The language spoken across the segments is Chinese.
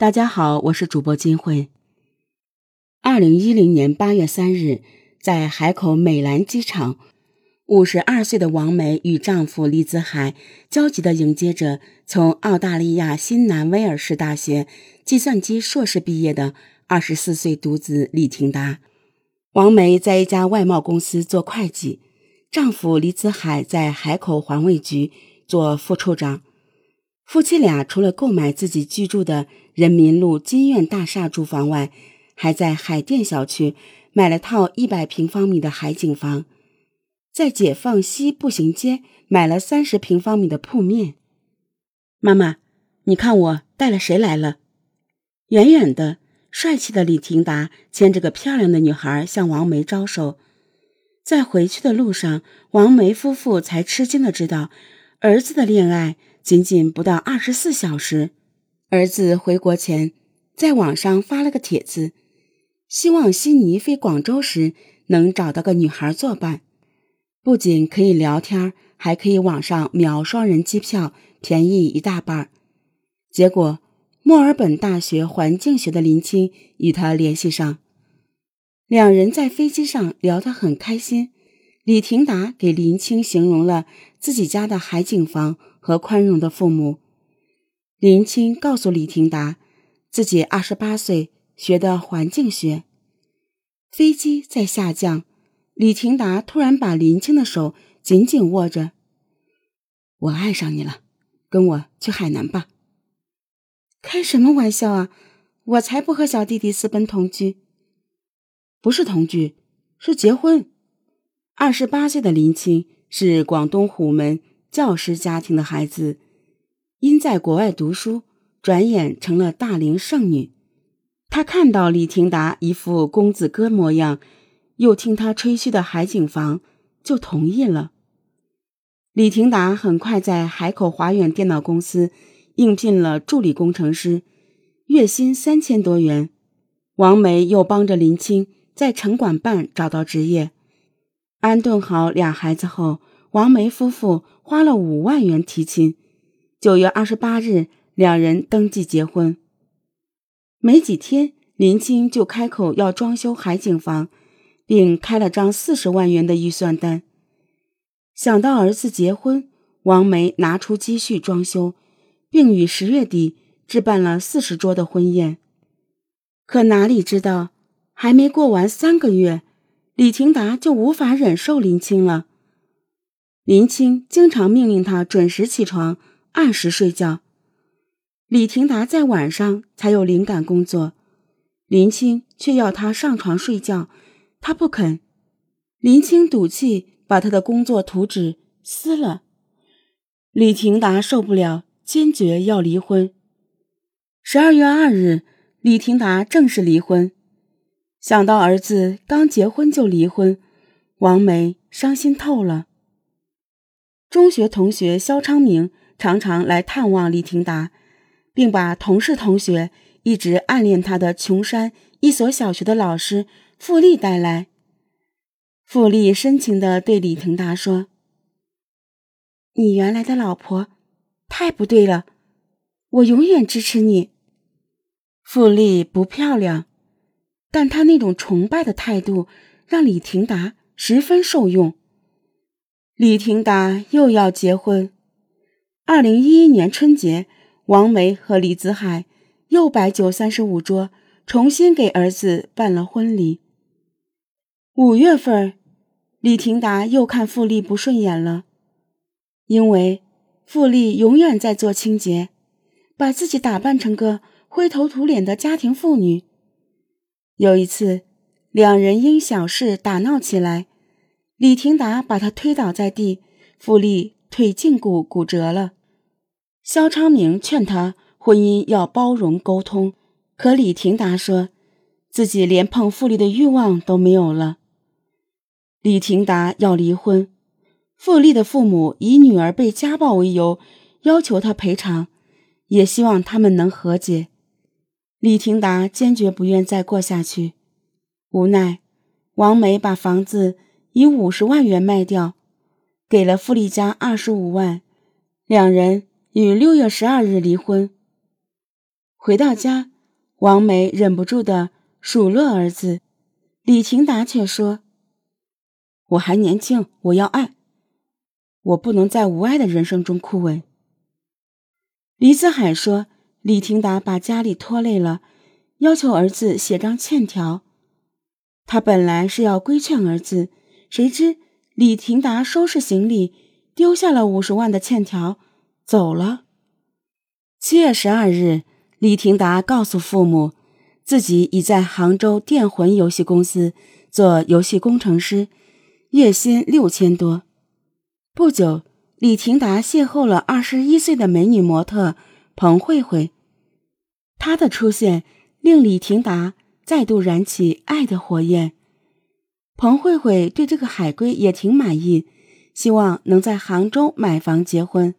大家好，我是主播金慧。二零一零年八月三日，在海口美兰机场，五十二岁的王梅与丈夫李子海焦急地迎接着从澳大利亚新南威尔士大学计算机硕士毕业的二十四岁独子李廷达。王梅在一家外贸公司做会计，丈夫李子海在海口环卫局做副处长。夫妻俩除了购买自己居住的人民路金苑大厦住房外，还在海淀小区买了套一百平方米的海景房，在解放西步行街买了三十平方米的铺面。妈妈，你看我带了谁来了？远远的，帅气的李廷达牵着个漂亮的女孩向王梅招手。在回去的路上，王梅夫妇才吃惊的知道，儿子的恋爱。仅仅不到二十四小时，儿子回国前，在网上发了个帖子，希望悉尼飞广州时能找到个女孩作伴，不仅可以聊天，还可以网上秒双人机票，便宜一大半。结果，墨尔本大学环境学的林青与他联系上，两人在飞机上聊得很开心。李廷达给林青形容了自己家的海景房和宽容的父母。林青告诉李廷达，自己二十八岁学的环境学。飞机在下降，李廷达突然把林青的手紧紧握着。我爱上你了，跟我去海南吧。开什么玩笑啊！我才不和小弟弟私奔同居。不是同居，是结婚。二十八岁的林青是广东虎门教师家庭的孩子，因在国外读书，转眼成了大龄剩女。她看到李廷达一副公子哥模样，又听他吹嘘的海景房，就同意了。李廷达很快在海口华远电脑公司应聘了助理工程师，月薪三千多元。王梅又帮着林青在城管办找到职业。安顿好俩孩子后，王梅夫妇花了五万元提亲。九月二十八日，两人登记结婚。没几天，林青就开口要装修海景房，并开了张四十万元的预算单。想到儿子结婚，王梅拿出积蓄装修，并于十月底置办了四十桌的婚宴。可哪里知道，还没过完三个月。李廷达就无法忍受林青了。林青经常命令他准时起床，按时睡觉。李廷达在晚上才有灵感工作，林青却要他上床睡觉，他不肯。林青赌气把他的工作图纸撕了。李廷达受不了，坚决要离婚。十二月二日，李廷达正式离婚。想到儿子刚结婚就离婚，王梅伤心透了。中学同学肖昌明常常来探望李廷达，并把同事同学一直暗恋他的琼山一所小学的老师傅丽带来。傅丽深情地对李廷达说：“你原来的老婆太不对了，我永远支持你。”傅丽不漂亮。但他那种崇拜的态度让李廷达十分受用。李廷达又要结婚。二零一一年春节，王梅和李子海又摆酒三十五桌，重新给儿子办了婚礼。五月份，李廷达又看傅丽不顺眼了，因为傅丽永远在做清洁，把自己打扮成个灰头土脸的家庭妇女。有一次，两人因小事打闹起来，李廷达把他推倒在地，傅丽腿胫骨骨折了。肖昌明劝他婚姻要包容沟通，可李廷达说自己连碰傅丽的欲望都没有了。李廷达要离婚，傅丽的父母以女儿被家暴为由，要求他赔偿，也希望他们能和解。李廷达坚决不愿再过下去，无奈，王梅把房子以五十万元卖掉，给了傅丽家二十五万，两人于六月十二日离婚。回到家，王梅忍不住的数落儿子，李廷达却说：“我还年轻，我要爱，我不能在无爱的人生中枯萎。”李子海说：“李廷达把家里拖累了，要求儿子写张欠条。他本来是要规劝儿子，谁知李廷达收拾行李，丢下了五十万的欠条，走了。”七月十二日。李廷达告诉父母，自己已在杭州电魂游戏公司做游戏工程师，月薪六千多。不久，李廷达邂逅了二十一岁的美女模特彭慧慧，她的出现令李廷达再度燃起爱的火焰。彭慧慧对这个海归也挺满意，希望能在杭州买房结婚。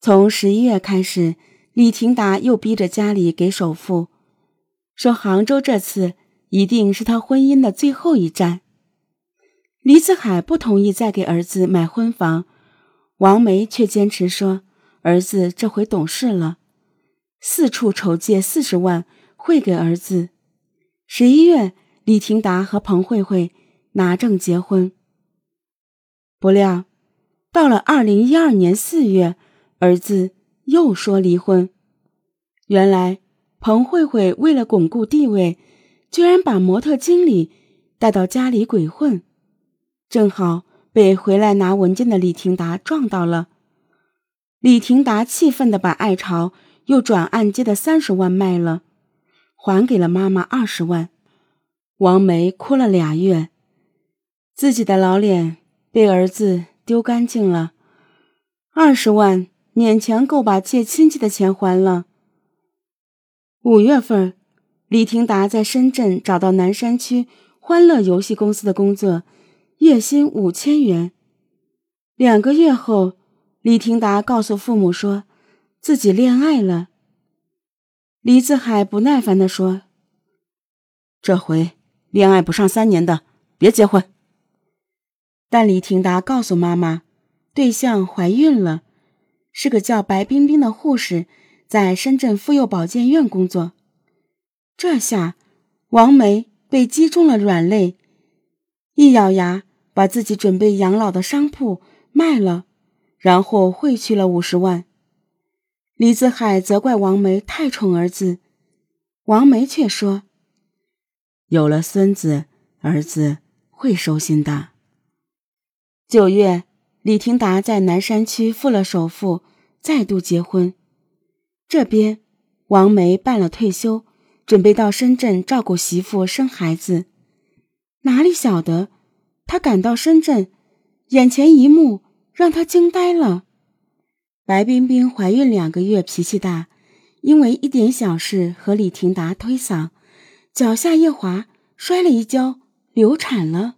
从十一月开始。李廷达又逼着家里给首付，说杭州这次一定是他婚姻的最后一站。李子海不同意再给儿子买婚房，王梅却坚持说儿子这回懂事了，四处筹借四十万汇给儿子。十一月，李廷达和彭慧慧拿证结婚。不料，到了二零一二年四月，儿子。又说离婚，原来彭慧慧为了巩固地位，居然把模特经理带到家里鬼混，正好被回来拿文件的李廷达撞到了。李廷达气愤的把爱巢又转按揭的三十万卖了，还给了妈妈二十万。王梅哭了俩月，自己的老脸被儿子丢干净了，二十万。勉强够把借亲戚的钱还了。五月份，李廷达在深圳找到南山区欢乐游戏公司的工作，月薪五千元。两个月后，李廷达告诉父母说自己恋爱了。李子海不耐烦地说：“这回恋爱不上三年的，别结婚。”但李廷达告诉妈妈，对象怀孕了。是个叫白冰冰的护士，在深圳妇幼保健院工作。这下，王梅被击中了软肋，一咬牙，把自己准备养老的商铺卖了，然后汇去了五十万。李子海责怪王梅太宠儿子，王梅却说：“有了孙子，儿子会收心的。”九月。李廷达在南山区付了首付，再度结婚。这边，王梅办了退休，准备到深圳照顾媳妇、生孩子。哪里晓得，他赶到深圳，眼前一幕让他惊呆了：白冰冰怀孕两个月，脾气大，因为一点小事和李廷达推搡，脚下一滑，摔了一跤，流产了。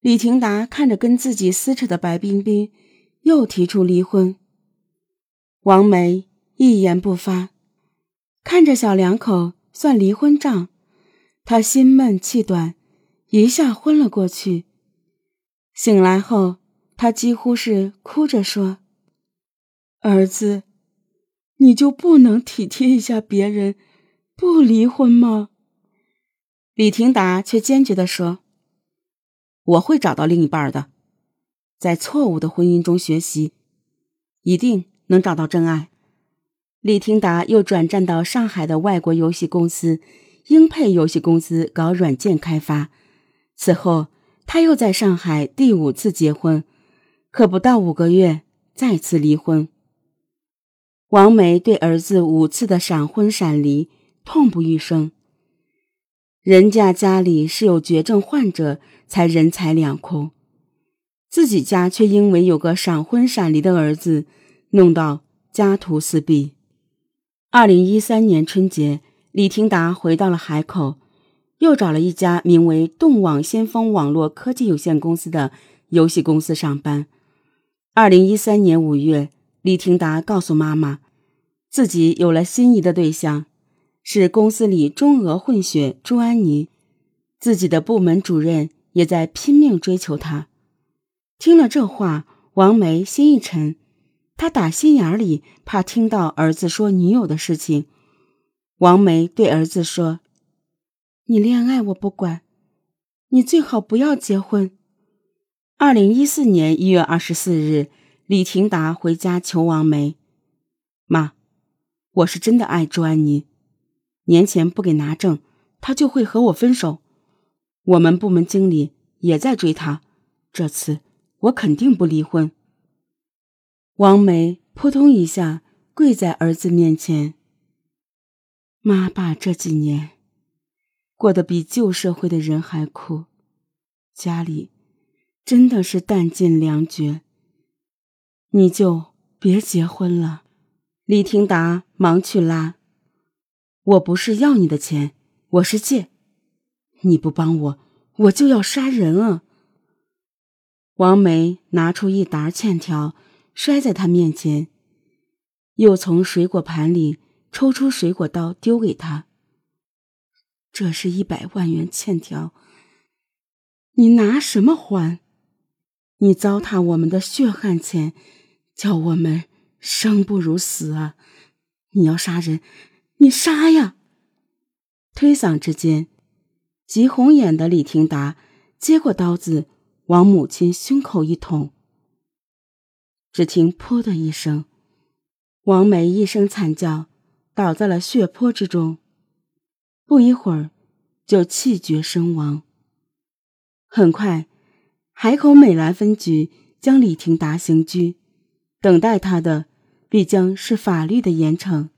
李廷达看着跟自己撕扯的白冰冰，又提出离婚。王梅一言不发，看着小两口算离婚账，她心闷气短，一下昏了过去。醒来后，她几乎是哭着说：“儿子，你就不能体贴一下别人，不离婚吗？”李廷达却坚决地说。我会找到另一半的，在错误的婚姻中学习，一定能找到真爱。李廷达又转战到上海的外国游戏公司英佩游戏公司搞软件开发。此后，他又在上海第五次结婚，可不到五个月再次离婚。王梅对儿子五次的闪婚闪离痛不欲生。人家家里是有绝症患者，才人财两空，自己家却因为有个闪婚闪离的儿子，弄到家徒四壁。二零一三年春节，李廷达回到了海口，又找了一家名为动网先锋网络科技有限公司的游戏公司上班。二零一三年五月，李廷达告诉妈妈，自己有了心仪的对象。是公司里中俄混血朱安妮，自己的部门主任也在拼命追求她。听了这话，王梅心一沉，她打心眼里怕听到儿子说女友的事情。王梅对儿子说：“你恋爱我不管，你最好不要结婚。”二零一四年一月二十四日，李廷达回家求王梅：“妈，我是真的爱朱安妮，年前不给拿证，他就会和我分手。我们部门经理也在追他，这次我肯定不离婚。”王梅扑通一下跪在儿子面前。妈爸这几年过得比旧社会的人还苦，家里真的是弹尽粮绝。你就别结婚了。李廷达忙去拉，我不是要你的钱，我是借。你不帮我，我就要杀人啊！王梅拿出一沓欠条。摔在他面前，又从水果盘里抽出水果刀丢给他。这是一百万元欠条，你拿什么还？你糟蹋我们的血汗钱，叫我们生不如死啊！你要杀人，你杀呀！推搡之间，急红眼的李廷达接过刀子，往母亲胸口一捅。只听“噗”的一声，王梅一声惨叫，倒在了血泊之中。不一会儿，就气绝身亡。很快，海口美兰分局将李廷达刑拘，等待他的必将是法律的严惩。